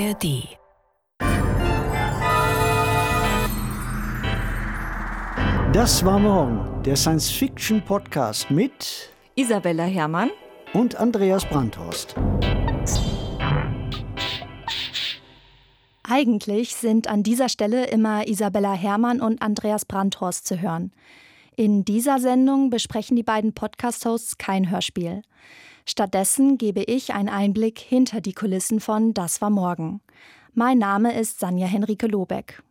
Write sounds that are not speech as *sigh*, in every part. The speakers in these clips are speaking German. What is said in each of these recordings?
ARD. Das war morgen, der Science-Fiction-Podcast mit Isabella Herrmann und Andreas Brandhorst. Eigentlich sind an dieser Stelle immer Isabella Herrmann und Andreas Brandhorst zu hören. In dieser Sendung besprechen die beiden Podcast-Hosts kein Hörspiel. Stattdessen gebe ich einen Einblick hinter die Kulissen von Das war morgen. Mein Name ist Sanja Henrike Lobeck.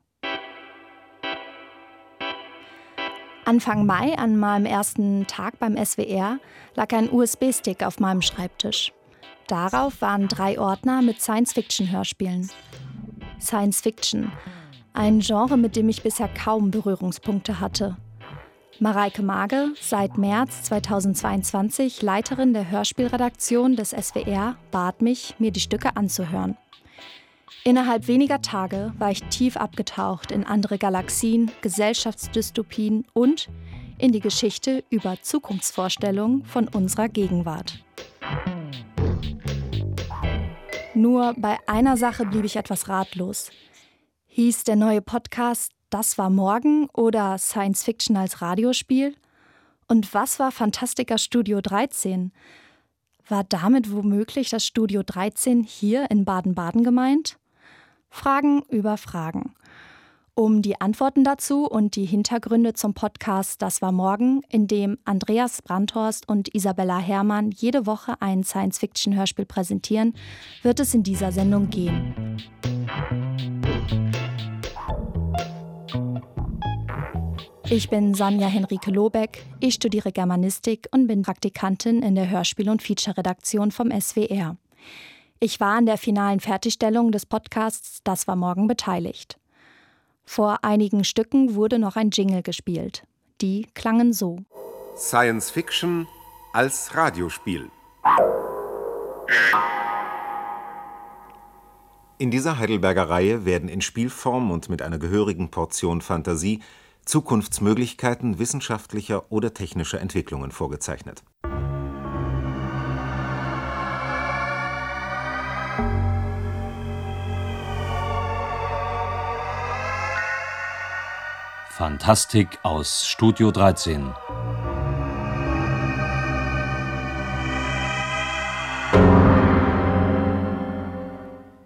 Anfang Mai, an meinem ersten Tag beim SWR, lag ein USB-Stick auf meinem Schreibtisch. Darauf waren drei Ordner mit Science-Fiction-Hörspielen. Science Fiction, ein Genre, mit dem ich bisher kaum Berührungspunkte hatte. Mareike Mage, seit März 2022 Leiterin der Hörspielredaktion des SWR, bat mich, mir die Stücke anzuhören. Innerhalb weniger Tage war ich tief abgetaucht in andere Galaxien, Gesellschaftsdystopien und in die Geschichte über Zukunftsvorstellungen von unserer Gegenwart. Nur bei einer Sache blieb ich etwas ratlos. Hieß der neue Podcast Das war morgen oder Science Fiction als Radiospiel? Und was war Fantastica Studio 13? War damit womöglich das Studio 13 hier in Baden-Baden gemeint? Fragen über Fragen. Um die Antworten dazu und die Hintergründe zum Podcast Das war morgen, in dem Andreas Brandhorst und Isabella Herrmann jede Woche ein Science-Fiction-Hörspiel präsentieren, wird es in dieser Sendung gehen. Ich bin Sanja Henrike Lobeck, ich studiere Germanistik und bin Praktikantin in der Hörspiel- und Feature-Redaktion vom SWR. Ich war an der finalen Fertigstellung des Podcasts Das war morgen beteiligt. Vor einigen Stücken wurde noch ein Jingle gespielt. Die klangen so. Science Fiction als Radiospiel. In dieser Heidelberger Reihe werden in Spielform und mit einer gehörigen Portion Fantasie Zukunftsmöglichkeiten wissenschaftlicher oder technischer Entwicklungen vorgezeichnet. Fantastik aus Studio 13.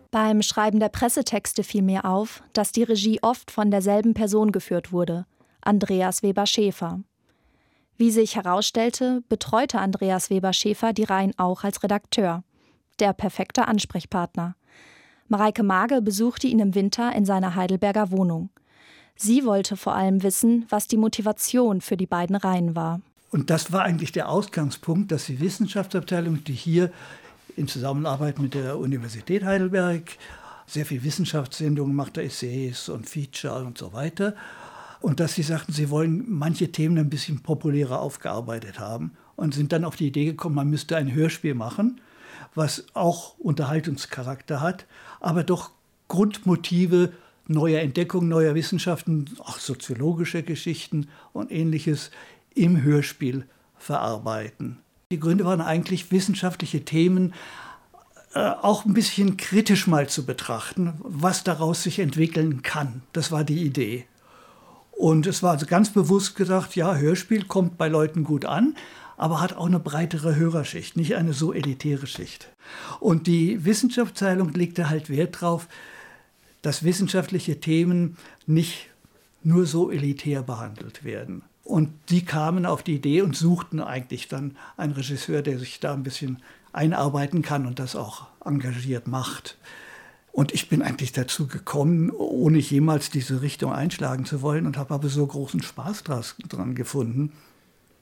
Beim Schreiben der Pressetexte fiel mir auf, dass die Regie oft von derselben Person geführt wurde, Andreas Weber Schäfer. Wie sich herausstellte, betreute Andreas Weber Schäfer die Reihen auch als Redakteur. Der perfekte Ansprechpartner. Mareike Mage besuchte ihn im Winter in seiner Heidelberger Wohnung. Sie wollte vor allem wissen, was die Motivation für die beiden Reihen war. Und das war eigentlich der Ausgangspunkt, dass die Wissenschaftsabteilung, die hier in Zusammenarbeit mit der Universität Heidelberg sehr viel Wissenschaftssendungen macht, Essays und Feature und so weiter. Und dass sie sagten, sie wollen manche Themen ein bisschen populärer aufgearbeitet haben und sind dann auf die Idee gekommen, man müsste ein Hörspiel machen, was auch Unterhaltungscharakter hat, aber doch Grundmotive neuer Entdeckungen, neuer Wissenschaften, auch soziologische Geschichten und ähnliches im Hörspiel verarbeiten. Die Gründe waren eigentlich wissenschaftliche Themen äh, auch ein bisschen kritisch mal zu betrachten, was daraus sich entwickeln kann. Das war die Idee. Und es war also ganz bewusst gesagt, ja, Hörspiel kommt bei Leuten gut an, aber hat auch eine breitere Hörerschicht, nicht eine so elitäre Schicht. Und die Wissenschaftsabteilung legte halt Wert darauf, dass wissenschaftliche Themen nicht nur so elitär behandelt werden. Und die kamen auf die Idee und suchten eigentlich dann einen Regisseur, der sich da ein bisschen einarbeiten kann und das auch engagiert macht. Und ich bin eigentlich dazu gekommen, ohne jemals diese Richtung einschlagen zu wollen und habe aber so großen Spaß dran gefunden,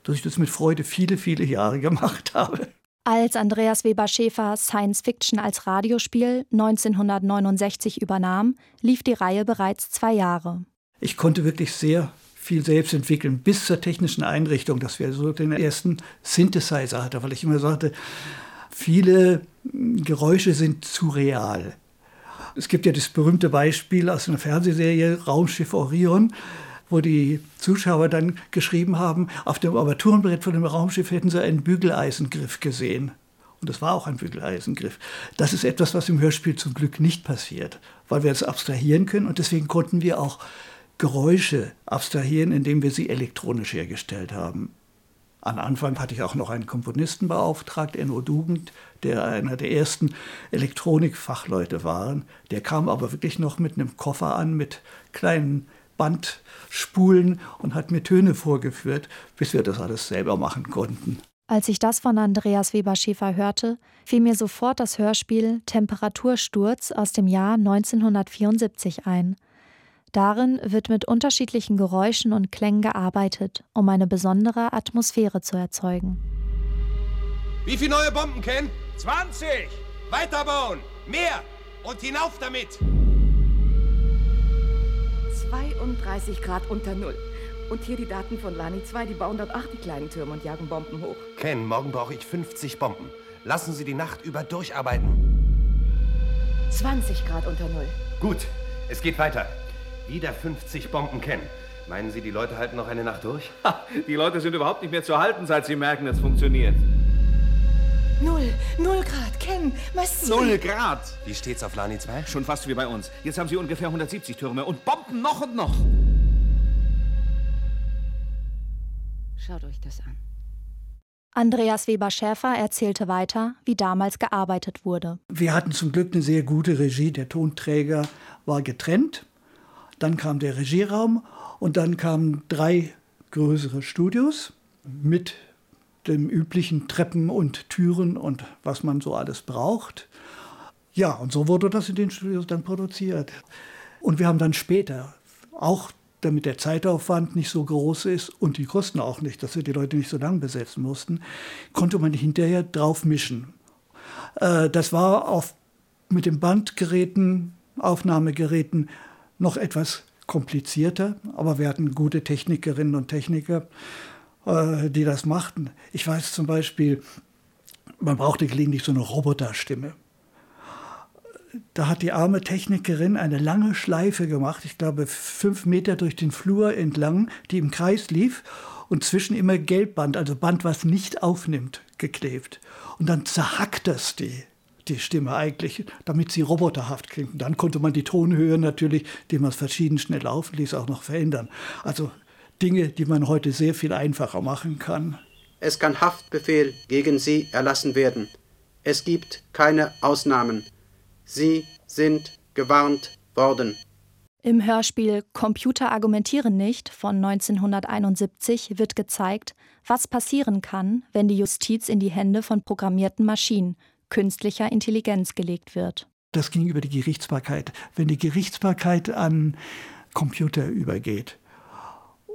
dass ich das mit Freude viele, viele Jahre gemacht *laughs* habe. Als Andreas Weber Schäfer Science Fiction als Radiospiel 1969 übernahm, lief die Reihe bereits zwei Jahre. Ich konnte wirklich sehr viel selbst entwickeln, bis zur technischen Einrichtung, dass wir so den ersten Synthesizer hatten, weil ich immer sagte, viele Geräusche sind zu real. Es gibt ja das berühmte Beispiel aus einer Fernsehserie Raumschiff Orion wo die Zuschauer dann geschrieben haben, auf dem Armaturenbrett von dem Raumschiff hätten sie einen Bügeleisengriff gesehen. Und das war auch ein Bügeleisengriff. Das ist etwas, was im Hörspiel zum Glück nicht passiert, weil wir es abstrahieren können und deswegen konnten wir auch Geräusche abstrahieren, indem wir sie elektronisch hergestellt haben. Am Anfang hatte ich auch noch einen Komponisten beauftragt, Enno Dugend, der einer der ersten Elektronikfachleute war. Der kam aber wirklich noch mit einem Koffer an, mit kleinen Bandspulen und hat mir Töne vorgeführt, bis wir das alles selber machen konnten. Als ich das von Andreas Weber-Schäfer hörte, fiel mir sofort das Hörspiel Temperatursturz aus dem Jahr 1974 ein. Darin wird mit unterschiedlichen Geräuschen und Klängen gearbeitet, um eine besondere Atmosphäre zu erzeugen. Wie viele neue Bomben, Ken? 20! Weiterbauen! Mehr! Und hinauf damit! 32 Grad unter Null. Und hier die Daten von Lani 2, die bauen dort auch die kleinen Türme und jagen Bomben hoch. Ken, morgen brauche ich 50 Bomben. Lassen Sie die Nacht über durcharbeiten. 20 Grad unter Null. Gut, es geht weiter. Wieder 50 Bomben kennen. Meinen Sie, die Leute halten noch eine Nacht durch? Ha, die Leute sind überhaupt nicht mehr zu halten, seit sie merken, es funktioniert. Null, null Grad, Ken, was? Null Grad! Wie steht's auf Lani 2? Schon fast wie bei uns. Jetzt haben sie ungefähr 170 Türme und Bomben noch und noch. Schaut euch das an. Andreas Weber-Schäfer erzählte weiter, wie damals gearbeitet wurde. Wir hatten zum Glück eine sehr gute Regie. Der Tonträger war getrennt. Dann kam der Regieraum und dann kamen drei größere Studios mit dem üblichen Treppen und Türen und was man so alles braucht. Ja, und so wurde das in den Studios dann produziert. Und wir haben dann später, auch damit der Zeitaufwand nicht so groß ist und die Kosten auch nicht, dass wir die Leute nicht so lang besetzen mussten, konnte man hinterher drauf mischen. Äh, das war auf, mit den Bandgeräten, Aufnahmegeräten noch etwas komplizierter, aber wir hatten gute Technikerinnen und Techniker, äh, die das machten. Ich weiß zum Beispiel, man brauchte gelegentlich so eine Roboterstimme. Da hat die arme Technikerin eine lange Schleife gemacht, ich glaube fünf Meter durch den Flur entlang, die im Kreis lief und zwischen immer Gelbband, also Band, was nicht aufnimmt, geklebt. Und dann zerhackt das die die Stimme eigentlich, damit sie roboterhaft klingt. Und dann konnte man die Tonhöhe natürlich, die man verschieden schnell laufen ließ, auch noch verändern. Also Dinge, die man heute sehr viel einfacher machen kann. Es kann Haftbefehl gegen Sie erlassen werden. Es gibt keine Ausnahmen. Sie sind gewarnt worden. Im Hörspiel Computer argumentieren nicht von 1971 wird gezeigt, was passieren kann, wenn die Justiz in die Hände von programmierten Maschinen, künstlicher Intelligenz gelegt wird. Das ging über die Gerichtsbarkeit. Wenn die Gerichtsbarkeit an Computer übergeht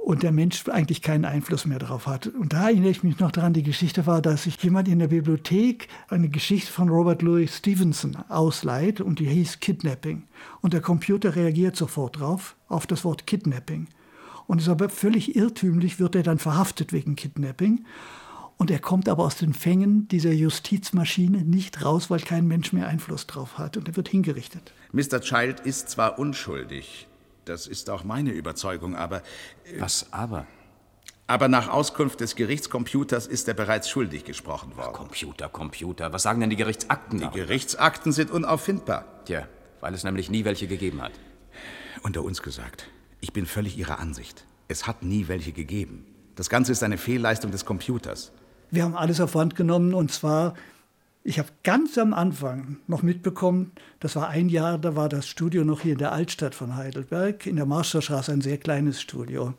und der Mensch eigentlich keinen Einfluss mehr darauf hat. Und da erinnere ich mich noch daran, die Geschichte war, dass sich jemand in der Bibliothek eine Geschichte von Robert Louis Stevenson ausleiht und die hieß Kidnapping. Und der Computer reagiert sofort drauf, auf das Wort Kidnapping. Und ist aber völlig irrtümlich, wird er dann verhaftet wegen Kidnapping. Und er kommt aber aus den Fängen dieser Justizmaschine nicht raus, weil kein Mensch mehr Einfluss drauf hat. Und er wird hingerichtet. Mr. Child ist zwar unschuldig, das ist auch meine Überzeugung, aber. Äh, Was aber? Aber nach Auskunft des Gerichtscomputers ist er bereits schuldig gesprochen worden. Ach, Computer, Computer. Was sagen denn die Gerichtsakten? Die darüber? Gerichtsakten sind unauffindbar. Tja, weil es nämlich nie welche gegeben hat. Unter uns gesagt, ich bin völlig Ihrer Ansicht. Es hat nie welche gegeben. Das Ganze ist eine Fehlleistung des Computers. Wir haben alles auf Wand genommen und zwar, ich habe ganz am Anfang noch mitbekommen, das war ein Jahr, da war das Studio noch hier in der Altstadt von Heidelberg, in der Marsterstraße, ein sehr kleines Studio.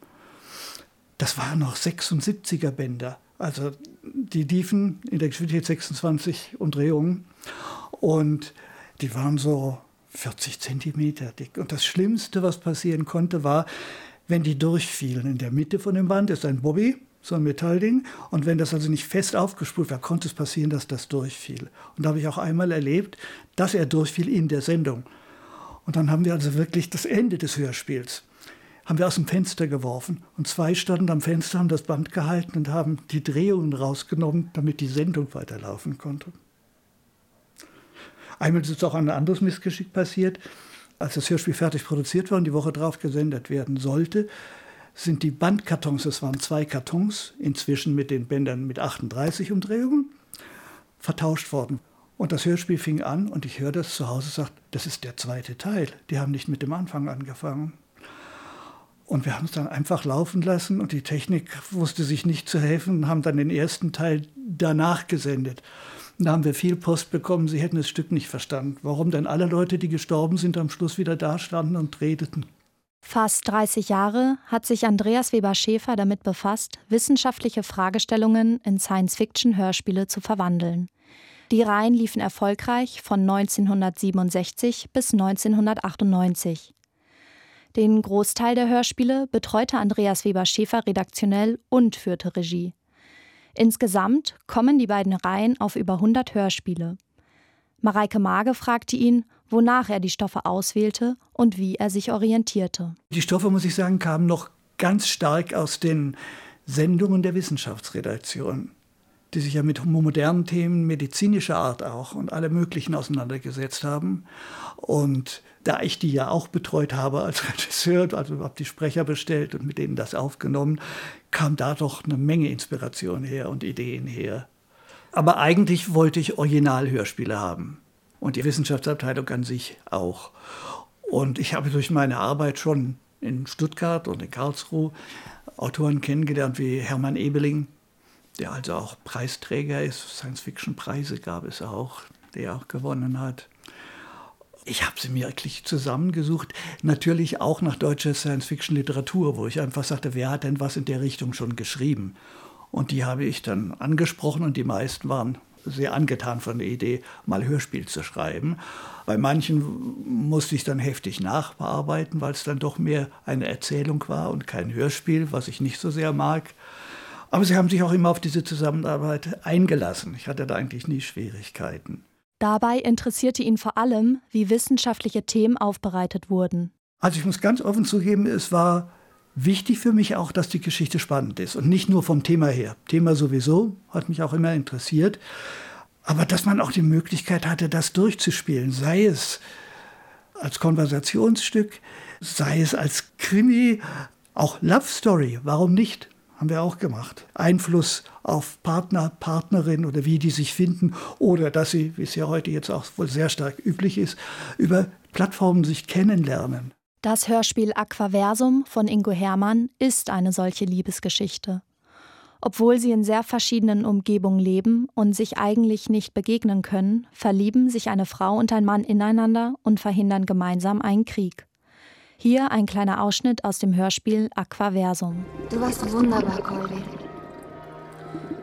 Das waren noch 76er Bänder. Also die liefen in der Geschwindigkeit 26 Umdrehungen und die waren so 40 Zentimeter dick. Und das Schlimmste, was passieren konnte, war, wenn die durchfielen. In der Mitte von dem Band ist ein Bobby so ein Metallding. Und wenn das also nicht fest aufgespult war, konnte es passieren, dass das durchfiel. Und da habe ich auch einmal erlebt, dass er durchfiel in der Sendung. Und dann haben wir also wirklich das Ende des Hörspiels haben wir aus dem Fenster geworfen. Und zwei standen am Fenster, haben das Band gehalten und haben die Drehungen rausgenommen, damit die Sendung weiterlaufen konnte. Einmal ist auch ein anderes Missgeschick passiert. Als das Hörspiel fertig produziert war und die Woche drauf gesendet werden sollte, sind die Bandkartons, es waren zwei Kartons, inzwischen mit den Bändern mit 38 Umdrehungen. vertauscht worden. Und das Hörspiel fing an und ich höre das zu Hause, sagt, das ist der zweite Teil. Die haben nicht mit dem Anfang angefangen. Und wir haben es dann einfach laufen lassen und die Technik wusste sich nicht zu helfen und haben dann den ersten Teil danach gesendet. Da haben wir viel Post bekommen, sie hätten das Stück nicht verstanden. Warum denn alle Leute, die gestorben sind, am Schluss wieder dastanden und redeten. Fast 30 Jahre hat sich Andreas Weber Schäfer damit befasst, wissenschaftliche Fragestellungen in Science-Fiction-Hörspiele zu verwandeln. Die Reihen liefen erfolgreich von 1967 bis 1998. Den Großteil der Hörspiele betreute Andreas Weber Schäfer redaktionell und führte Regie. Insgesamt kommen die beiden Reihen auf über 100 Hörspiele. Mareike Mage fragte ihn, wonach er die Stoffe auswählte und wie er sich orientierte. Die Stoffe, muss ich sagen, kamen noch ganz stark aus den Sendungen der Wissenschaftsredaktion die sich ja mit modernen Themen medizinischer Art auch und alle möglichen auseinandergesetzt haben. Und da ich die ja auch betreut habe als *laughs* Regisseur, also habe die Sprecher bestellt und mit denen das aufgenommen, kam da doch eine Menge Inspiration her und Ideen her. Aber eigentlich wollte ich Originalhörspiele haben und die Wissenschaftsabteilung an sich auch. Und ich habe durch meine Arbeit schon in Stuttgart und in Karlsruhe Autoren kennengelernt wie Hermann Ebeling, der also auch Preisträger ist. Science-Fiction-Preise gab es auch, der auch gewonnen hat. Ich habe sie mir wirklich zusammengesucht, natürlich auch nach deutscher Science-Fiction-Literatur, wo ich einfach sagte, wer hat denn was in der Richtung schon geschrieben? Und die habe ich dann angesprochen und die meisten waren sehr angetan von der Idee, mal Hörspiel zu schreiben. Bei manchen musste ich dann heftig nachbearbeiten, weil es dann doch mehr eine Erzählung war und kein Hörspiel, was ich nicht so sehr mag. Aber sie haben sich auch immer auf diese Zusammenarbeit eingelassen. Ich hatte da eigentlich nie Schwierigkeiten. Dabei interessierte ihn vor allem, wie wissenschaftliche Themen aufbereitet wurden. Also ich muss ganz offen zugeben, es war wichtig für mich auch, dass die Geschichte spannend ist und nicht nur vom Thema her. Thema sowieso hat mich auch immer interessiert, aber dass man auch die Möglichkeit hatte, das durchzuspielen, sei es als Konversationsstück, sei es als Krimi, auch Love Story, warum nicht? haben wir auch gemacht. Einfluss auf Partner, Partnerin oder wie die sich finden oder dass sie, wie es ja heute jetzt auch wohl sehr stark üblich ist, über Plattformen sich kennenlernen. Das Hörspiel Aquaversum von Ingo Hermann ist eine solche Liebesgeschichte. Obwohl sie in sehr verschiedenen Umgebungen leben und sich eigentlich nicht begegnen können, verlieben sich eine Frau und ein Mann ineinander und verhindern gemeinsam einen Krieg. Hier ein kleiner Ausschnitt aus dem Hörspiel Aquaversum. Du warst wunderbar, Colby.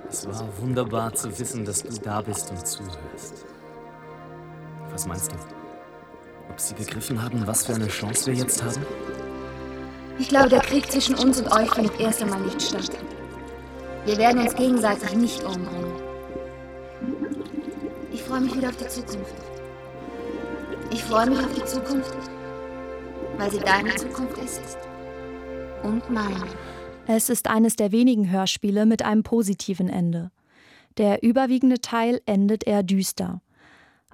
Es war wunderbar zu wissen, dass du da bist und zuhörst. Was meinst du? Ob sie begriffen haben, was für eine Chance wir jetzt haben? Ich glaube, der Krieg zwischen uns und euch findet erst einmal nicht statt. Wir werden uns gegenseitig nicht umbringen. Ich freue mich wieder auf die Zukunft. Ich freue mich auf die Zukunft, weil sie deine Zukunft ist und meine. Es ist eines der wenigen Hörspiele mit einem positiven Ende. Der überwiegende Teil endet eher düster.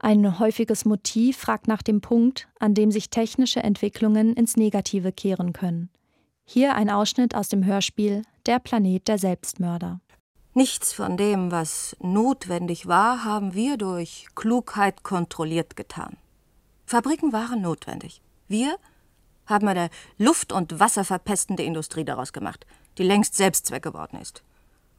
Ein häufiges Motiv fragt nach dem Punkt, an dem sich technische Entwicklungen ins Negative kehren können. Hier ein Ausschnitt aus dem Hörspiel Der Planet der Selbstmörder. Nichts von dem, was notwendig war, haben wir durch Klugheit kontrolliert getan. Fabriken waren notwendig. Wir haben eine luft- und wasserverpestende Industrie daraus gemacht, die längst Selbstzweck geworden ist.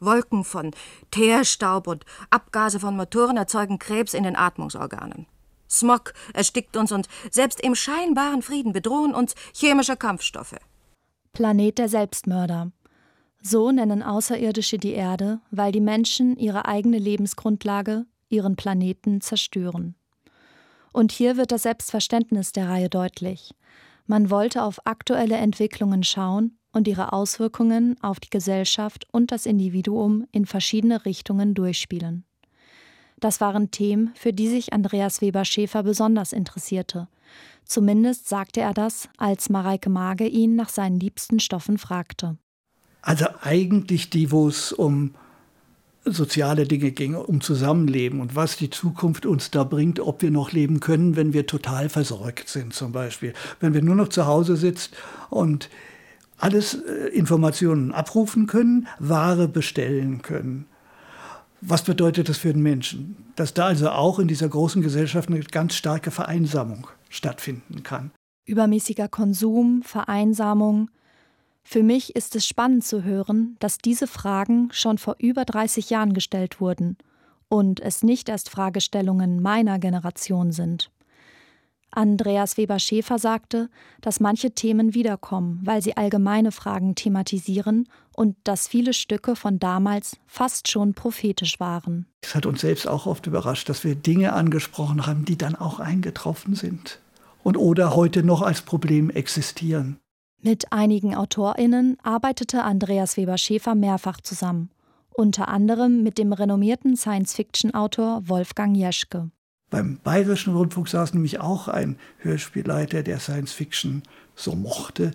Wolken von Teerstaub und Abgase von Motoren erzeugen Krebs in den Atmungsorganen. Smog erstickt uns und selbst im scheinbaren Frieden bedrohen uns chemische Kampfstoffe. Planet der Selbstmörder. So nennen Außerirdische die Erde, weil die Menschen ihre eigene Lebensgrundlage, ihren Planeten zerstören. Und hier wird das Selbstverständnis der Reihe deutlich. Man wollte auf aktuelle Entwicklungen schauen und ihre Auswirkungen auf die Gesellschaft und das Individuum in verschiedene Richtungen durchspielen. Das waren Themen, für die sich Andreas Weber Schäfer besonders interessierte. Zumindest sagte er das, als Mareike Mage ihn nach seinen liebsten Stoffen fragte. Also eigentlich die, wo es um soziale Dinge ging, um Zusammenleben und was die Zukunft uns da bringt, ob wir noch leben können, wenn wir total versorgt sind zum Beispiel. Wenn wir nur noch zu Hause sitzen und alles äh, Informationen abrufen können, Ware bestellen können. Was bedeutet das für den Menschen? Dass da also auch in dieser großen Gesellschaft eine ganz starke Vereinsamung stattfinden kann. Übermäßiger Konsum, Vereinsamung. Für mich ist es spannend zu hören, dass diese Fragen schon vor über 30 Jahren gestellt wurden und es nicht erst Fragestellungen meiner Generation sind. Andreas Weber-Schäfer sagte, dass manche Themen wiederkommen, weil sie allgemeine Fragen thematisieren und dass viele Stücke von damals fast schon prophetisch waren. Es hat uns selbst auch oft überrascht, dass wir Dinge angesprochen haben, die dann auch eingetroffen sind und oder heute noch als Problem existieren. Mit einigen AutorInnen arbeitete Andreas Weber-Schäfer mehrfach zusammen, unter anderem mit dem renommierten Science-Fiction-Autor Wolfgang Jeschke. Beim Bayerischen Rundfunk saß nämlich auch ein Hörspielleiter, der Science Fiction so mochte.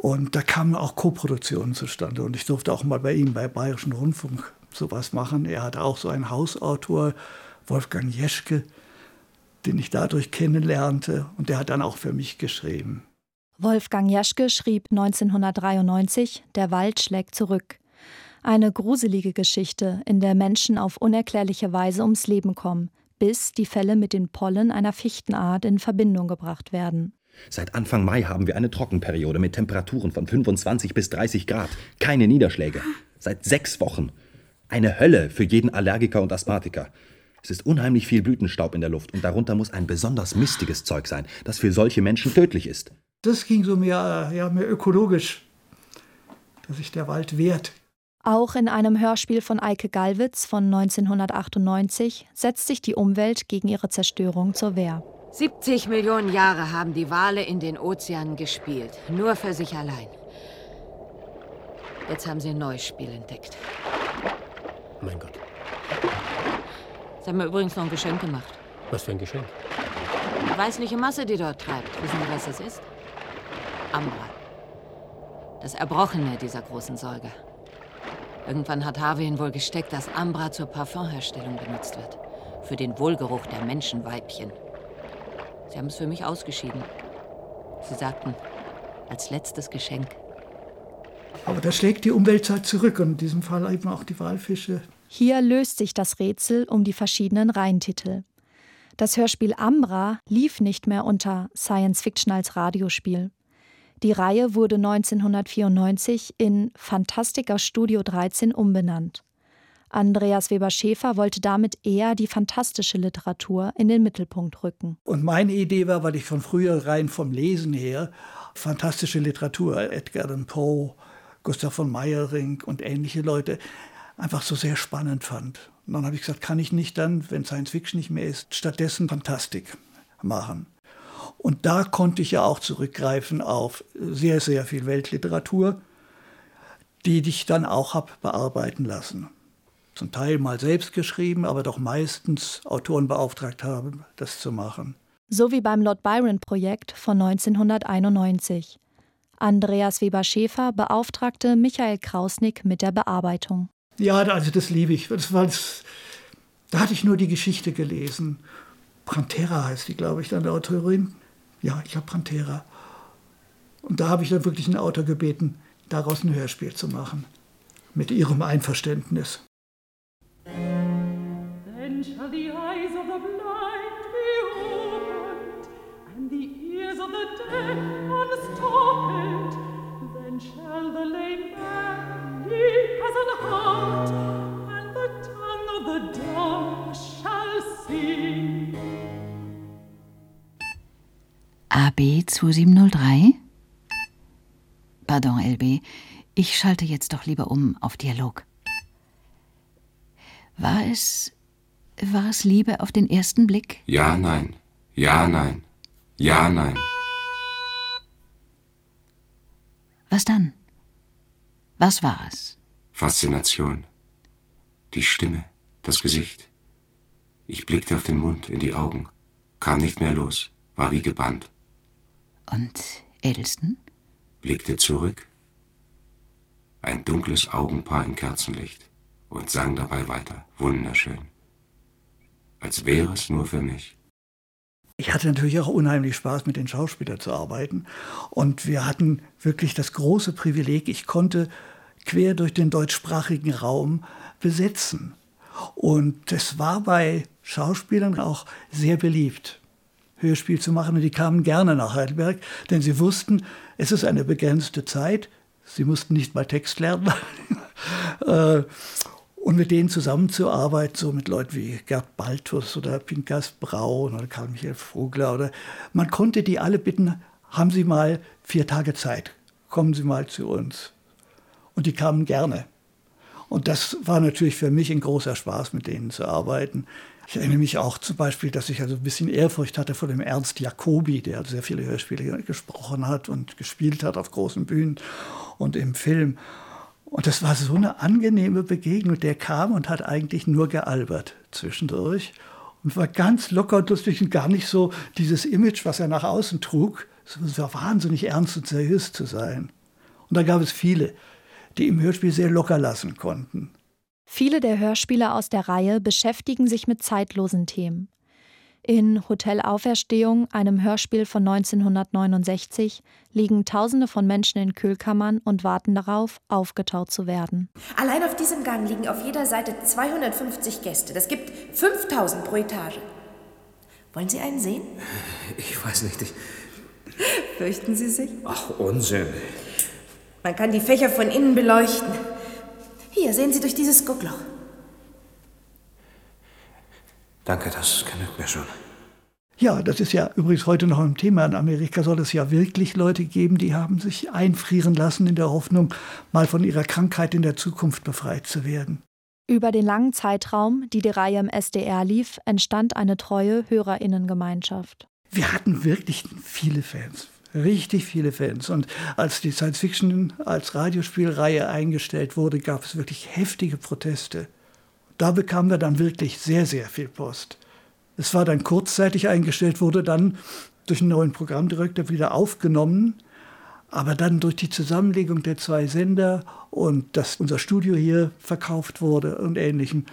Und da kamen auch Koproduktionen zustande. Und ich durfte auch mal bei ihm, bei Bayerischen Rundfunk, sowas machen. Er hatte auch so einen Hausautor, Wolfgang Jeschke, den ich dadurch kennenlernte. Und der hat dann auch für mich geschrieben. Wolfgang Jeschke schrieb 1993 Der Wald schlägt zurück. Eine gruselige Geschichte, in der Menschen auf unerklärliche Weise ums Leben kommen – bis die Fälle mit den Pollen einer Fichtenart in Verbindung gebracht werden. Seit Anfang Mai haben wir eine Trockenperiode mit Temperaturen von 25 bis 30 Grad. Keine Niederschläge. Seit sechs Wochen. Eine Hölle für jeden Allergiker und Asthmatiker. Es ist unheimlich viel Blütenstaub in der Luft und darunter muss ein besonders mistiges Zeug sein, das für solche Menschen tödlich ist. Das ging so mehr, ja, mehr ökologisch, dass sich der Wald wehrt auch in einem Hörspiel von Eike Gallwitz von 1998 setzt sich die Umwelt gegen ihre Zerstörung zur Wehr. 70 Millionen Jahre haben die Wale in den Ozeanen gespielt, nur für sich allein. Jetzt haben sie ein neues Spiel entdeckt. Mein Gott. Sie haben mir übrigens noch ein Geschenk gemacht. Was für ein Geschenk? Die weißliche Masse, die dort treibt. Wissen Sie, was das ist? Ambra. Das Erbrochene dieser großen Säuger. Irgendwann hat Harvey ihn wohl gesteckt, dass Ambra zur Parfumherstellung benutzt wird. Für den Wohlgeruch der Menschenweibchen. Sie haben es für mich ausgeschieden. Sie sagten, als letztes Geschenk. Aber da schlägt die Umweltzeit zurück und in diesem Fall eben auch die Walfische. Hier löst sich das Rätsel um die verschiedenen Reihentitel. Das Hörspiel Ambra lief nicht mehr unter Science Fiction als Radiospiel. Die Reihe wurde 1994 in Fantastica Studio 13 umbenannt. Andreas Weber-Schäfer wollte damit eher die fantastische Literatur in den Mittelpunkt rücken. Und meine Idee war, weil ich von früher rein vom Lesen her fantastische Literatur, Edgar Allan Poe, Gustav von Meyering und ähnliche Leute, einfach so sehr spannend fand. Und dann habe ich gesagt, kann ich nicht dann, wenn Science Fiction nicht mehr ist, stattdessen Fantastik machen. Und da konnte ich ja auch zurückgreifen auf sehr, sehr viel Weltliteratur, die ich dann auch habe bearbeiten lassen. Zum Teil mal selbst geschrieben, aber doch meistens Autoren beauftragt haben, das zu machen. So wie beim Lord Byron-Projekt von 1991. Andreas Weber-Schäfer beauftragte Michael Krausnick mit der Bearbeitung. Ja, also das liebe ich. Das war das, da hatte ich nur die Geschichte gelesen. Pantera heißt die, glaube ich, dann der Autorin ja, ich habe Pantera. Und da habe ich dann wirklich einen Autor gebeten, daraus ein Hörspiel zu machen. Mit ihrem Einverständnis. Then shall the eyes of the blind be opened, and the ears of the deaf AB 2703? Pardon, LB. Ich schalte jetzt doch lieber um auf Dialog. War es. War es Liebe auf den ersten Blick? Ja, nein. Ja, nein. Ja, nein. Was dann? Was war es? Faszination. Die Stimme, das Gesicht. Ich blickte auf den Mund, in die Augen, kam nicht mehr los, war wie gebannt. Und Edelsten? Blickte zurück. Ein dunkles Augenpaar im Kerzenlicht und sang dabei weiter. Wunderschön. Als wäre es nur für mich. Ich hatte natürlich auch unheimlich Spaß, mit den Schauspielern zu arbeiten. Und wir hatten wirklich das große Privileg, ich konnte quer durch den deutschsprachigen Raum besetzen. Und es war bei Schauspielern auch sehr beliebt, Hörspiel zu machen. Und die kamen gerne nach Heidelberg, denn sie wussten, es ist eine begrenzte Zeit. Sie mussten nicht mal Text lernen. *laughs* Äh, und mit denen zusammenzuarbeiten, so mit Leuten wie Gerd Baltus oder Pinkas Braun oder Karl Michael Vogler, oder man konnte die alle bitten, haben Sie mal vier Tage Zeit, kommen Sie mal zu uns. Und die kamen gerne. Und das war natürlich für mich ein großer Spaß, mit denen zu arbeiten. Ich erinnere mich auch zum Beispiel, dass ich also ein bisschen Ehrfurcht hatte vor dem Ernst Jacobi, der sehr viele Hörspiele gesprochen hat und gespielt hat auf großen Bühnen und im Film. Und das war so eine angenehme Begegnung. Der kam und hat eigentlich nur gealbert zwischendurch und war ganz locker und lustig und gar nicht so dieses Image, was er nach außen trug. Es war wahnsinnig ernst und seriös zu sein. Und da gab es viele, die im Hörspiel sehr locker lassen konnten. Viele der Hörspiele aus der Reihe beschäftigen sich mit zeitlosen Themen. In Hotel Auferstehung, einem Hörspiel von 1969, liegen Tausende von Menschen in Kühlkammern und warten darauf, aufgetaut zu werden. Allein auf diesem Gang liegen auf jeder Seite 250 Gäste. Das gibt 5000 pro Etage. Wollen Sie einen sehen? *laughs* Ich weiß nicht. Ich Fürchten Sie sich? Ach, Unsinn. Man kann die Fächer von innen beleuchten. Hier, sehen Sie durch dieses Guckloch. Danke, das genügt mir schon. Ja, das ist ja übrigens heute noch ein Thema. In Amerika soll es ja wirklich Leute geben, die haben sich einfrieren lassen in der Hoffnung, mal von ihrer Krankheit in der Zukunft befreit zu werden. Über den langen Zeitraum, die die Reihe im SDR lief, entstand eine treue Hörerinnengemeinschaft. Wir hatten wirklich viele Fans, richtig viele Fans. Und als die Science Fiction als Radiospielreihe eingestellt wurde, gab es wirklich heftige Proteste. Da bekamen wir dann wirklich sehr, sehr viel Post. Es war dann kurzzeitig eingestellt, wurde dann durch einen neuen Programmdirektor wieder aufgenommen. Aber dann durch die Zusammenlegung der zwei Sender und dass unser Studio hier verkauft wurde und ähnlichem,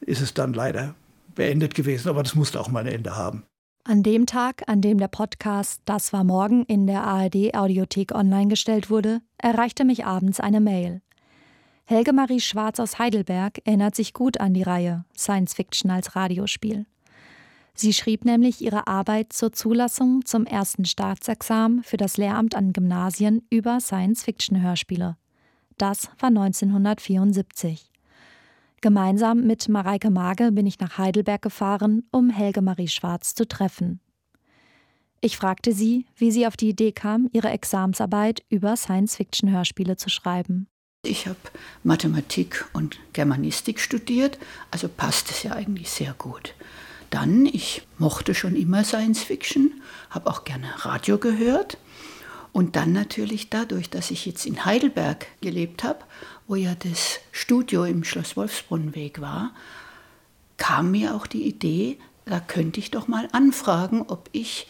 ist es dann leider beendet gewesen. Aber das musste auch mal ein Ende haben. An dem Tag, an dem der Podcast Das war morgen in der ARD Audiothek online gestellt wurde, erreichte mich abends eine Mail. Helge Marie Schwarz aus Heidelberg erinnert sich gut an die Reihe Science Fiction als Radiospiel. Sie schrieb nämlich ihre Arbeit zur Zulassung zum ersten Staatsexamen für das Lehramt an Gymnasien über Science-Fiction-Hörspiele. Das war 1974. Gemeinsam mit Mareike Mage bin ich nach Heidelberg gefahren, um Helge Marie Schwarz zu treffen. Ich fragte sie, wie sie auf die Idee kam, ihre Examsarbeit über Science-Fiction-Hörspiele zu schreiben. Ich habe Mathematik und Germanistik studiert, also passt es ja eigentlich sehr gut. Dann, ich mochte schon immer Science Fiction, habe auch gerne Radio gehört. Und dann natürlich dadurch, dass ich jetzt in Heidelberg gelebt habe, wo ja das Studio im Schloss Wolfsbrunnenweg war, kam mir auch die Idee, da könnte ich doch mal anfragen, ob ich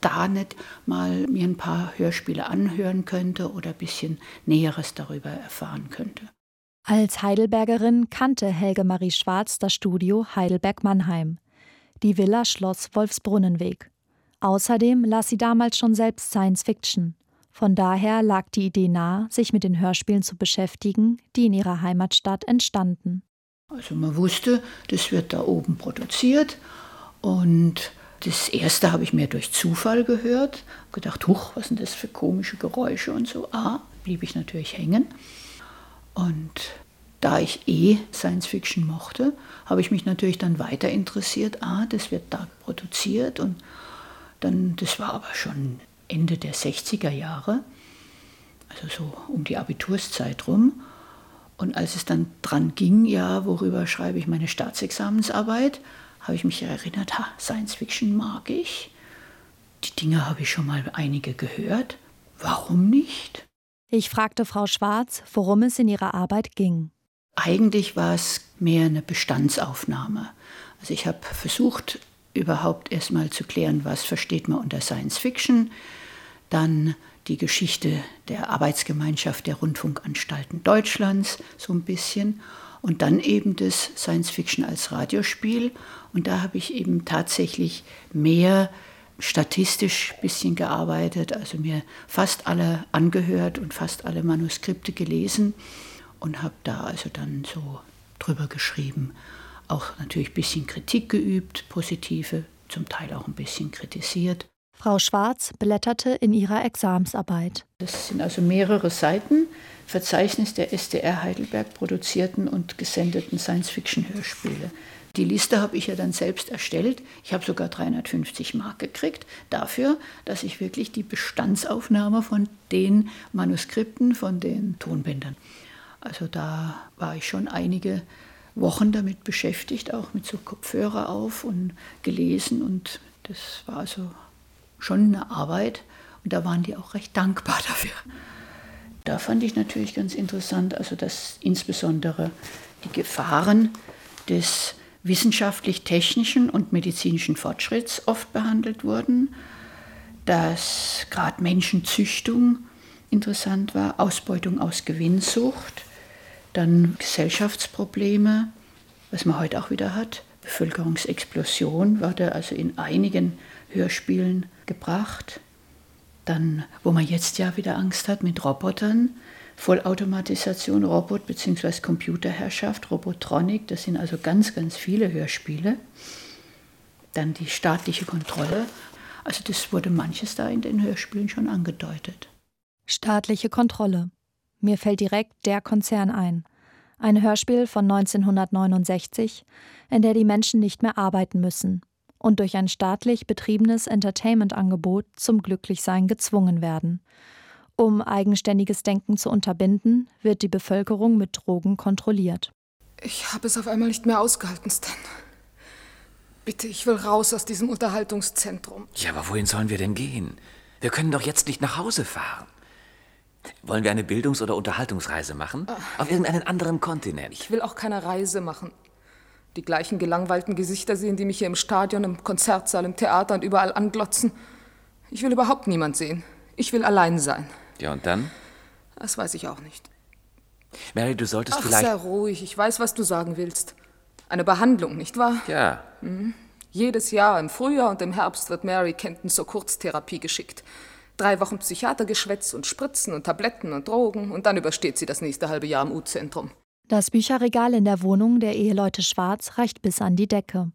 da nicht mal mir ein paar Hörspiele anhören könnte oder ein bisschen Näheres darüber erfahren könnte. Als Heidelbergerin kannte Helge Marie Schwarz das Studio Heidelberg-Mannheim die Villa Schloss Wolfsbrunnenweg. Außerdem las sie damals schon selbst Science Fiction. Von daher lag die Idee nahe, sich mit den Hörspielen zu beschäftigen, die in ihrer Heimatstadt entstanden. Also man wusste, das wird da oben produziert und das erste habe ich mir durch Zufall gehört, gedacht, huch, was sind das für komische Geräusche und so. Ah, blieb ich natürlich hängen. Und da ich eh Science Fiction mochte, habe ich mich natürlich dann weiter interessiert. Ah, das wird da produziert und dann, das war aber schon Ende der 60er Jahre, also so um die Abiturszeit rum. Und als es dann dran ging, ja, worüber schreibe ich meine Staatsexamensarbeit, habe ich mich erinnert, ha, Science Fiction mag ich. Die Dinge habe ich schon mal einige gehört. Warum nicht? Ich fragte Frau Schwarz, worum es in ihrer Arbeit ging. Eigentlich war es mehr eine Bestandsaufnahme. Also ich habe versucht, überhaupt erstmal zu klären, was versteht man unter Science Fiction, dann die Geschichte der Arbeitsgemeinschaft der Rundfunkanstalten Deutschlands so ein bisschen und dann eben das Science Fiction als Radiospiel und da habe ich eben tatsächlich mehr statistisch ein bisschen gearbeitet, also mir fast alle angehört und fast alle Manuskripte gelesen und habe da also dann so drüber geschrieben. auch natürlich ein bisschen Kritik geübt, positive, zum Teil auch ein bisschen kritisiert. Frau Schwarz blätterte in ihrer Examsarbeit. Das sind also mehrere Seiten, Verzeichnis der SDR Heidelberg produzierten und gesendeten Science-Fiction-Hörspiele. Die Liste habe ich ja dann selbst erstellt. Ich habe sogar 350 Mark gekriegt dafür, dass ich wirklich die Bestandsaufnahme von den Manuskripten, von den Tonbändern. Also da war ich schon einige Wochen damit beschäftigt, auch mit so Kopfhörer auf und gelesen. Und das war also schon eine Arbeit. Und da waren die auch recht dankbar *laughs* dafür. Da fand ich natürlich ganz interessant, also dass insbesondere die Gefahren des wissenschaftlich-technischen und medizinischen Fortschritts oft behandelt wurden, dass gerade Menschenzüchtung interessant war, Ausbeutung aus Gewinnsucht, dann Gesellschaftsprobleme, was man heute auch wieder hat, Bevölkerungsexplosion wurde also in einigen Hörspielen gebracht. Dann, wo man jetzt ja wieder Angst hat mit Robotern, Vollautomatisation, Robot- bzw. Computerherrschaft, Robotronik, das sind also ganz, ganz viele Hörspiele. Dann die staatliche Kontrolle. Also das wurde manches da in den Hörspielen schon angedeutet. Staatliche Kontrolle. Mir fällt direkt der Konzern ein. Ein Hörspiel von 1969, in der die Menschen nicht mehr arbeiten müssen und durch ein staatlich betriebenes Entertainment-Angebot zum Glücklichsein gezwungen werden. Um eigenständiges Denken zu unterbinden, wird die Bevölkerung mit Drogen kontrolliert. Ich habe es auf einmal nicht mehr ausgehalten, Stan. Bitte, ich will raus aus diesem Unterhaltungszentrum. Ja, aber wohin sollen wir denn gehen? Wir können doch jetzt nicht nach Hause fahren. Wollen wir eine Bildungs- oder Unterhaltungsreise machen? Auf irgendeinen anderen Kontinent? Ich will auch keine Reise machen. Die gleichen gelangweilten Gesichter sehen, die mich hier im Stadion, im Konzertsaal, im Theater und überall anglotzen. Ich will überhaupt niemand sehen. Ich will allein sein. Ja, und dann? Das weiß ich auch nicht. Mary, du solltest Ach, vielleicht. sei ruhig. Ich weiß, was du sagen willst. Eine Behandlung, nicht wahr? Ja. Mhm. Jedes Jahr im Frühjahr und im Herbst wird Mary Kenton zur Kurztherapie geschickt. Drei Wochen Psychiatergeschwätz und Spritzen und Tabletten und Drogen und dann übersteht sie das nächste halbe Jahr im U-Zentrum. Das Bücherregal in der Wohnung der Eheleute Schwarz reicht bis an die Decke.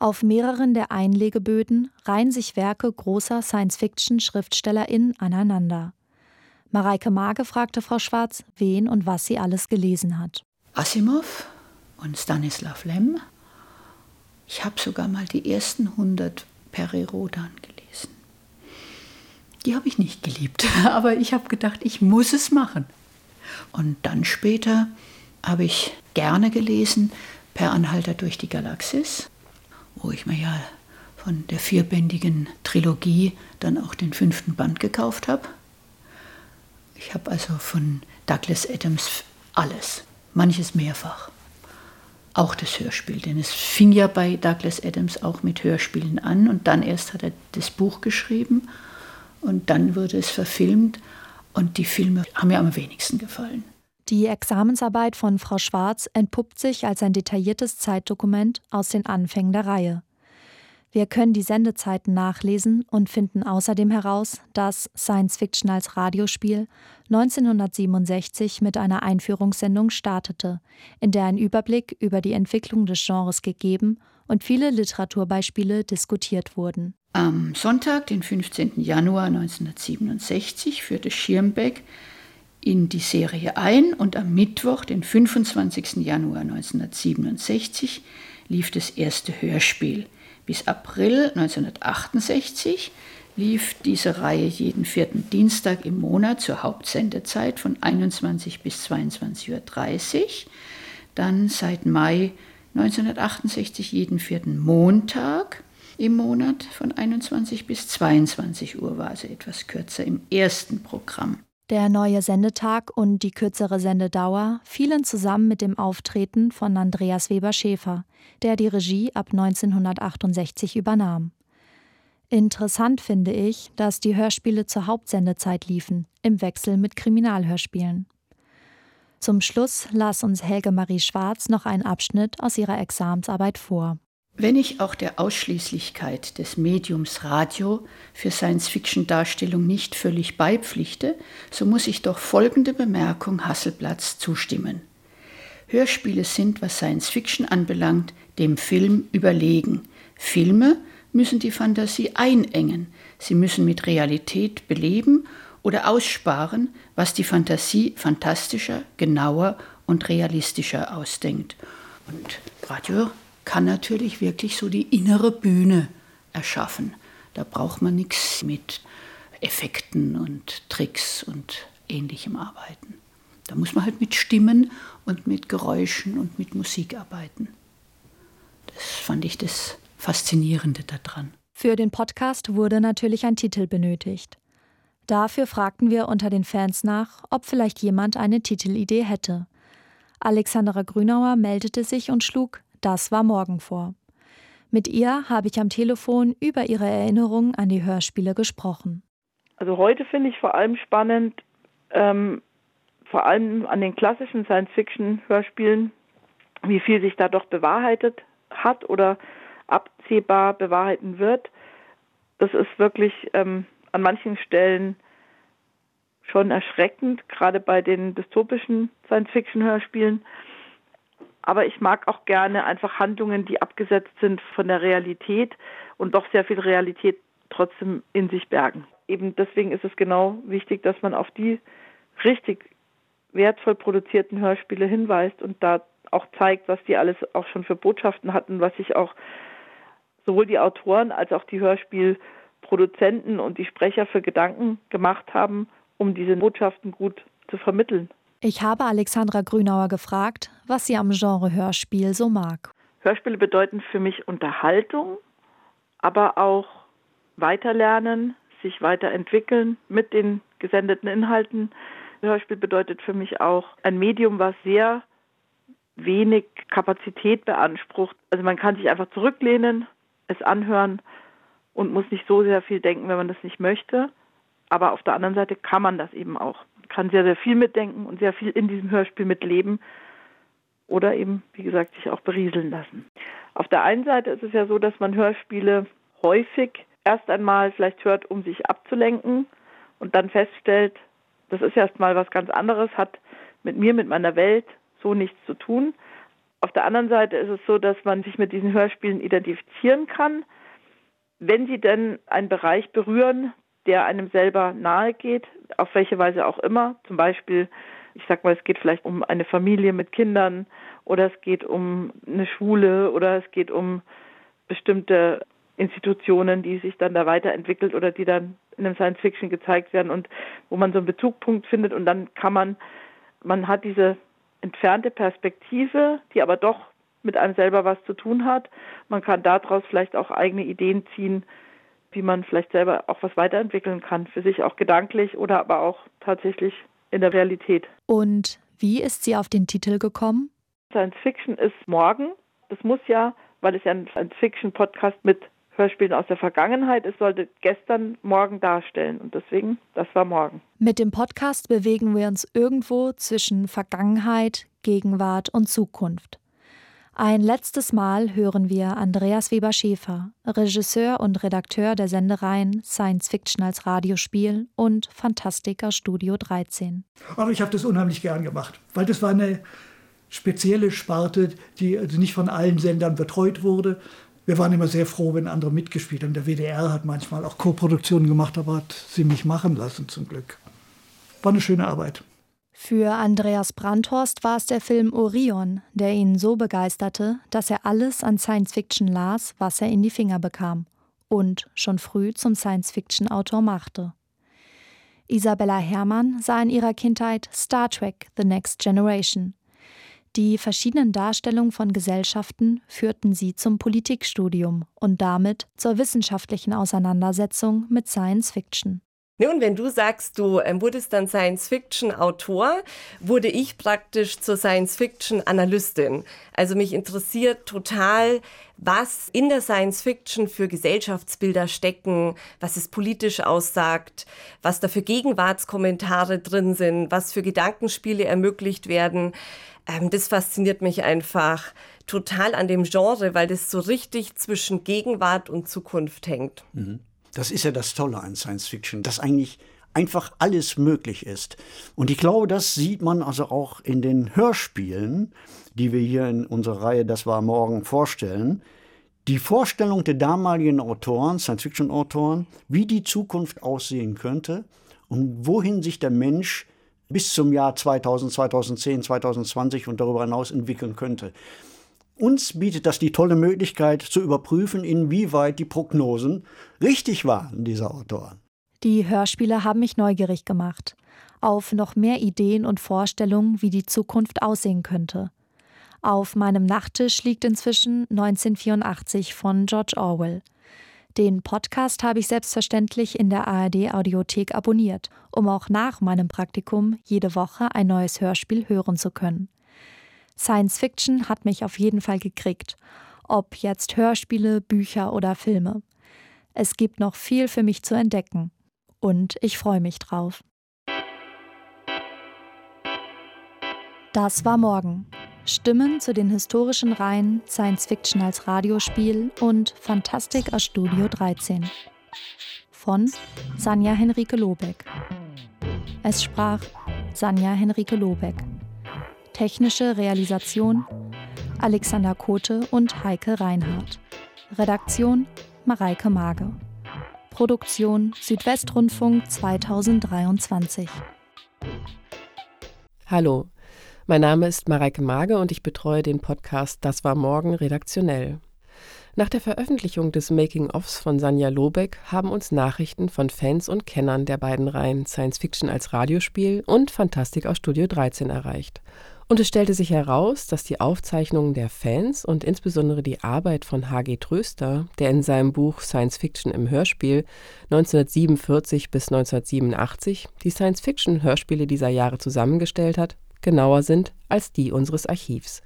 Auf mehreren der Einlegeböden reihen sich Werke großer Science-Fiction-SchriftstellerInnen aneinander. Mareike Mage fragte Frau Schwarz, wen und was sie alles gelesen hat. Asimov und Stanislav Lem. Ich habe sogar mal die ersten 100 Peri Rodan gelesen. Die habe ich nicht geliebt, *laughs* aber ich habe gedacht, ich muss es machen. Und dann später habe ich gerne gelesen Per Anhalter durch die Galaxis, wo ich mir ja von der vierbändigen Trilogie dann auch den fünften Band gekauft habe. Ich habe also von Douglas Adams alles, manches mehrfach. Auch das Hörspiel, denn es fing ja bei Douglas Adams auch mit Hörspielen an und dann erst hat er das Buch geschrieben und dann wurde es verfilmt und die Filme haben mir am wenigsten gefallen. Die Examensarbeit von Frau Schwarz entpuppt sich als ein detailliertes Zeitdokument aus den Anfängen der Reihe. Wir können die Sendezeiten nachlesen und finden außerdem heraus, dass Science Fiction als Radiospiel 1967 mit einer Einführungssendung startete, in der ein Überblick über die Entwicklung des Genres gegeben und viele Literaturbeispiele diskutiert wurden. Am Sonntag, den 15. Januar 1967, führte Schirmbeck in die Serie ein und am Mittwoch, den 25. Januar 1967, lief das erste Hörspiel. Bis April 1968 lief diese Reihe jeden vierten Dienstag im Monat zur Hauptsendezeit von 21 bis 22.30 Uhr. Dann seit Mai 1968 jeden vierten Montag im Monat von 21 bis 22 Uhr war also etwas kürzer im ersten Programm. Der neue Sendetag und die kürzere Sendedauer fielen zusammen mit dem Auftreten von Andreas Weber Schäfer, der die Regie ab 1968 übernahm. Interessant finde ich, dass die Hörspiele zur Hauptsendezeit liefen, im Wechsel mit Kriminalhörspielen. Zum Schluss las uns Helge Marie Schwarz noch einen Abschnitt aus ihrer Examensarbeit vor. Wenn ich auch der Ausschließlichkeit des Mediums Radio für Science-Fiction-Darstellung nicht völlig beipflichte, so muss ich doch folgende Bemerkung Hasselblatts zustimmen. Hörspiele sind, was Science Fiction anbelangt, dem Film überlegen. Filme müssen die Fantasie einengen. Sie müssen mit Realität beleben oder aussparen, was die Fantasie fantastischer, genauer und realistischer ausdenkt. Und Radio kann natürlich wirklich so die innere Bühne erschaffen. Da braucht man nichts mit Effekten und Tricks und ähnlichem arbeiten. Da muss man halt mit Stimmen und mit Geräuschen und mit Musik arbeiten. Das fand ich das Faszinierende daran. Für den Podcast wurde natürlich ein Titel benötigt. Dafür fragten wir unter den Fans nach, ob vielleicht jemand eine Titelidee hätte. Alexandra Grünauer meldete sich und schlug Das war morgen vor. Mit ihr habe ich am Telefon über ihre Erinnerungen an die Hörspiele gesprochen. Also heute finde ich vor allem spannend, ähm, vor allem an den klassischen Science-Fiction-Hörspielen, wie viel sich da doch bewahrheitet hat oder absehbar bewahrheiten wird. Das ist wirklich ähm, an manchen Stellen schon erschreckend, gerade bei den dystopischen Science-Fiction-Hörspielen. Aber ich mag auch gerne einfach Handlungen, die abgesetzt sind von der Realität und doch sehr viel Realität trotzdem in sich bergen. Eben deswegen ist es genau wichtig, dass man auf die richtig wertvoll produzierten Hörspiele hinweist und da auch zeigt, was die alles auch schon für Botschaften hatten, was sich auch sowohl die Autoren als auch die Hörspielproduzenten und die Sprecher für Gedanken gemacht haben, um diese Botschaften gut zu vermitteln. Ich habe Alexandra Grünauer gefragt, was sie am Genre Hörspiel so mag. Hörspiele bedeuten für mich Unterhaltung, aber auch Weiterlernen, sich weiterentwickeln mit den gesendeten Inhalten. Hörspiel bedeutet für mich auch ein Medium, was sehr wenig Kapazität beansprucht. Also man kann sich einfach zurücklehnen, es anhören und muss nicht so sehr viel denken, wenn man das nicht möchte. Aber auf der anderen Seite kann man das eben auch. Kann sehr, sehr viel mitdenken und sehr viel in diesem Hörspiel mitleben oder eben, wie gesagt, sich auch berieseln lassen. Auf der einen Seite ist es ja so, dass man Hörspiele häufig erst einmal vielleicht hört, um sich abzulenken und dann feststellt, das ist erstmal was ganz anderes, hat mit mir, mit meiner Welt so nichts zu tun. Auf der anderen Seite ist es so, dass man sich mit diesen Hörspielen identifizieren kann, wenn sie denn einen Bereich berühren, der einem selber nahe geht, auf welche Weise auch immer. Zum Beispiel, ich sag mal, es geht vielleicht um eine Familie mit Kindern oder es geht um eine Schule oder es geht um bestimmte Institutionen, die sich dann da weiterentwickelt oder die dann in einem Science Fiction gezeigt werden und wo man so einen Bezugpunkt findet und dann kann man, man hat diese entfernte Perspektive, die aber doch mit einem selber was zu tun hat. Man kann daraus vielleicht auch eigene Ideen ziehen, wie man vielleicht selber auch was weiterentwickeln kann, für sich auch gedanklich oder aber auch tatsächlich in der Realität. Und wie ist sie auf den Titel gekommen? Science Fiction ist morgen. Das muss ja, weil es ja ein Science Fiction Podcast mit Hörspielen aus der Vergangenheit ist, sollte gestern morgen darstellen. Und deswegen, das war morgen. Mit dem Podcast bewegen wir uns irgendwo zwischen Vergangenheit, Gegenwart und Zukunft. Ein letztes Mal hören wir Andreas Weber-Schäfer, Regisseur und Redakteur der Sendereien Science Fiction als Radiospiel und Fantastica Studio 13. Aber ich habe das unheimlich gern gemacht, weil das war eine spezielle Sparte, die also nicht von allen Sendern betreut wurde, wir waren immer sehr froh, wenn andere mitgespielt haben. Der WDR hat manchmal auch Co-Produktionen gemacht, aber hat sie mich machen lassen, zum Glück. War eine schöne Arbeit. Für Andreas Brandhorst war es der Film Orion, der ihn so begeisterte, dass er alles an Science Fiction las, was er in die Finger bekam und schon früh zum Science Fiction Autor machte. Isabella Herrmann sah in ihrer Kindheit Star Trek The Next Generation die verschiedenen Darstellungen von Gesellschaften führten sie zum Politikstudium und damit zur wissenschaftlichen Auseinandersetzung mit Science Fiction. Nun, wenn du sagst, du ähm, wurdest dann Science-Fiction-Autor, wurde ich praktisch zur Science-Fiction-Analystin. Also mich interessiert total, was in der Science-Fiction für Gesellschaftsbilder stecken, was es politisch aussagt, was da für Gegenwartskommentare drin sind, was für Gedankenspiele ermöglicht werden. Ähm, das fasziniert mich einfach total an dem Genre, weil das so richtig zwischen Gegenwart und Zukunft hängt. Mhm. Das ist ja das Tolle an Science Fiction, dass eigentlich einfach alles möglich ist. Und ich glaube, das sieht man also auch in den Hörspielen, die wir hier in unserer Reihe Das war morgen vorstellen. Die Vorstellung der damaligen Autoren, Science-Fiction-Autoren, wie die Zukunft aussehen könnte und wohin sich der Mensch bis zum Jahr 2000, 2010, 2020 und darüber hinaus entwickeln könnte. Uns bietet das die tolle Möglichkeit zu überprüfen, inwieweit die Prognosen richtig waren dieser Autoren. Die Hörspiele haben mich neugierig gemacht auf noch mehr Ideen und Vorstellungen, wie die Zukunft aussehen könnte. Auf meinem Nachttisch liegt inzwischen 1984 von George Orwell. Den Podcast habe ich selbstverständlich in der ARD Audiothek abonniert, um auch nach meinem Praktikum jede Woche ein neues Hörspiel hören zu können. Science Fiction hat mich auf jeden Fall gekriegt, ob jetzt Hörspiele, Bücher oder Filme. Es gibt noch viel für mich zu entdecken und ich freue mich drauf. Das war morgen. Stimmen zu den historischen Reihen Science Fiction als Radiospiel und Fantastik aus Studio 13. Von Sanja Henrike Lobeck. Es sprach Sanja Henrike Lobeck. Technische Realisation Alexander Kote und Heike Reinhardt. Redaktion Mareike Mage. Produktion Südwestrundfunk 2023. Hallo, mein Name ist Mareike Mage und ich betreue den Podcast Das war morgen redaktionell. Nach der Veröffentlichung des Making-ofs von Sanja Lobeck haben uns Nachrichten von Fans und Kennern der beiden Reihen Science Fiction als Radiospiel und Fantastik aus Studio 13 erreicht. Und es stellte sich heraus, dass die Aufzeichnungen der Fans und insbesondere die Arbeit von H.G. Tröster, der in seinem Buch Science Fiction im Hörspiel 1947 bis 1987 die Science-Fiction-Hörspiele dieser Jahre zusammengestellt hat, genauer sind als die unseres Archivs.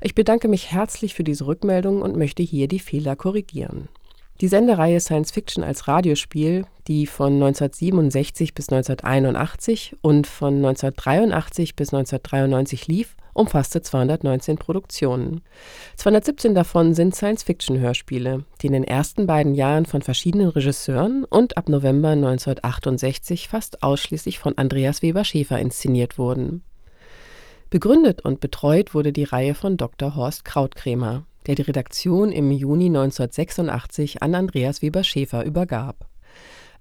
Ich bedanke mich herzlich für diese Rückmeldung und möchte hier die Fehler korrigieren. Die Sendereihe Science Fiction als Radiospiel, die von 1967 bis 1981 und von 1983 bis 1993 lief, umfasste 219 Produktionen. 217 davon sind Science-Fiction-Hörspiele, die in den ersten beiden Jahren von verschiedenen Regisseuren und ab November 1968 fast ausschließlich von Andreas Weber Schäfer inszeniert wurden. Begründet und betreut wurde die Reihe von Dr. Horst Krautkrämer, der die Redaktion im Juni 1986 an Andreas Weber Schäfer übergab.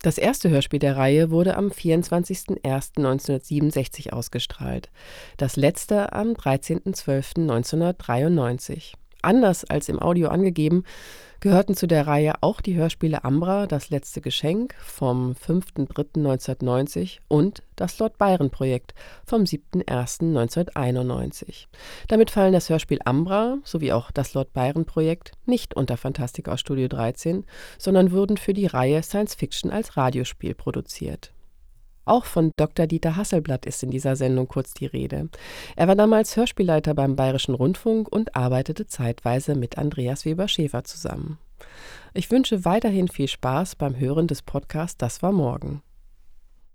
Das erste Hörspiel der Reihe wurde am 24.01.1967 ausgestrahlt, das letzte am 13.12.1993. Anders als im Audio angegeben, gehörten zu der Reihe auch die Hörspiele Ambra, Das letzte Geschenk vom 5.3.1990 und das Lord Byron Projekt vom 7.1.1991. Damit fallen das Hörspiel Ambra sowie auch das Lord Byron Projekt nicht unter Fantastik aus Studio 13, sondern wurden für die Reihe Science Fiction als Radiospiel produziert. Auch von Dr. Dieter Hasselblatt ist in dieser Sendung kurz die Rede. Er war damals Hörspielleiter beim Bayerischen Rundfunk und arbeitete zeitweise mit Andreas Weber Schäfer zusammen. Ich wünsche weiterhin viel Spaß beim Hören des Podcasts Das war morgen.